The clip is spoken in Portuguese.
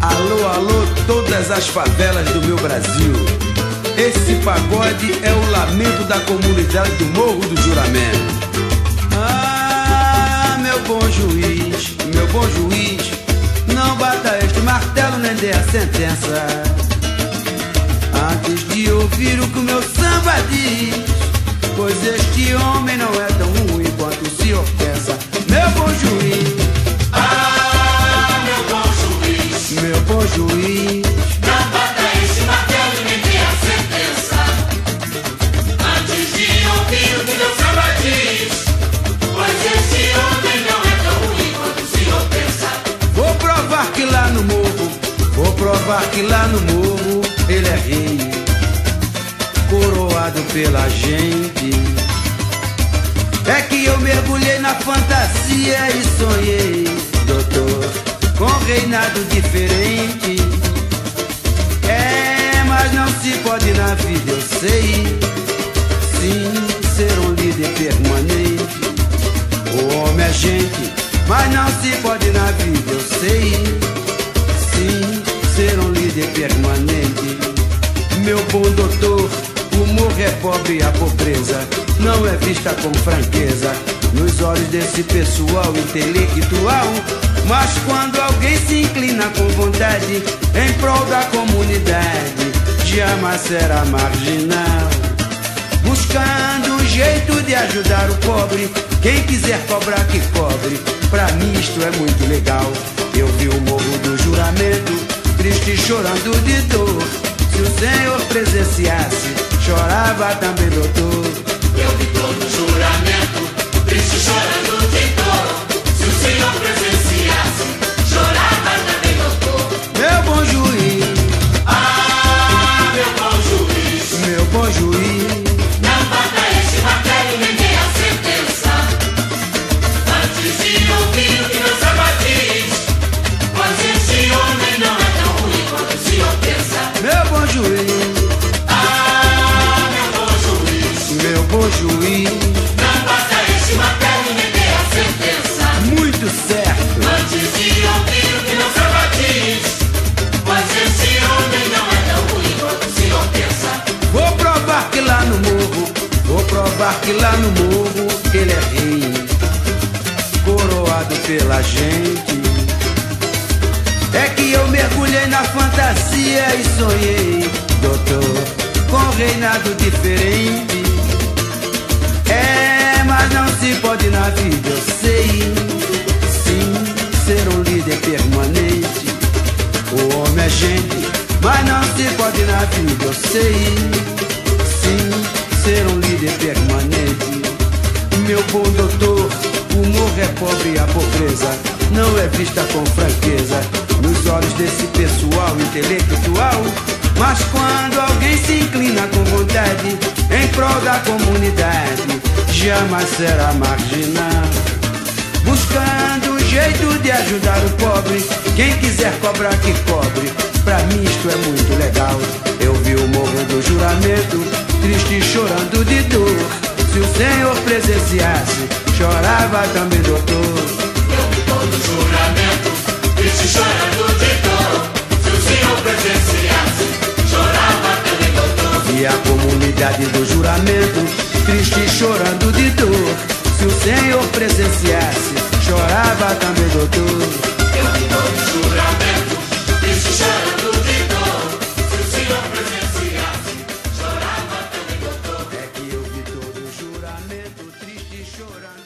Alô, alô, todas as favelas do meu Brasil. Esse pagode é o lamento da comunidade do Morro do Juramento. Ah, meu bom juiz, meu bom juiz, não bata este martelo nem dê a sentença. Antes de ouvir o que o meu samba diz, pois este homem não é tão ruim quanto o senhor pensa. Meu bom juiz. Ah, juiz. Não bata esse martelo e nem dê a sentença. Antes de ouvir o que meu samba diz. Pois esse homem não é tão ruim quanto o senhor pensa. Vou provar que lá no morro, vou provar que lá no morro ele é rei, coroado pela gente. É que eu mergulhei na fantasia e sonhei, se pode na vida, eu sei. Sim, ser um líder permanente. O homem é gente, mas não se pode na vida, eu sei. Sim, ser um líder permanente. Meu bom doutor, o morro é pobre e a pobreza não é vista com franqueza nos olhos desse pessoal intelectual. Mas quando alguém se inclina com vontade em prol da comunidade, jamais será marginal buscando um jeito de ajudar o pobre. Quem quiser cobrar que cobre, pra mim isto é muito legal. Eu vi o morro do juramento, triste chorando de dor. Se o Senhor presenciasse, chorava também, que lá no morro ele é rei, coroado pela gente. É que eu mergulhei na fantasia e sonhei, doutor, com um reinado diferente. É, mas não se pode na vida, eu sei. Sim, ser um líder permanente. O homem é gente, mas não se pode na vida, eu sei. Sim, ser um líder permanente. Meu bom doutor, o morro é pobre e a pobreza não é vista com franqueza nos olhos desse pessoal intelectual. Mas quando alguém se inclina com vontade em prol da comunidade, jamais será marginal buscando um jeito de ajudar o pobre. Quem quiser cobrar que cobre, pra mim isto é muito legal. Eu vi o morro do juramento, triste chorando de dor. Senhor presenciasse, chorava também, doutor. Eu todo juramento, triste chorando de dor. Se o senhor presenciasse, chorava também, doutor. E a comunidade do juramento, triste chorando de dor. Se o Senhor presenciasse, chorava também, doutor. Eu todo juramento, vi todo o juramento, triste chorando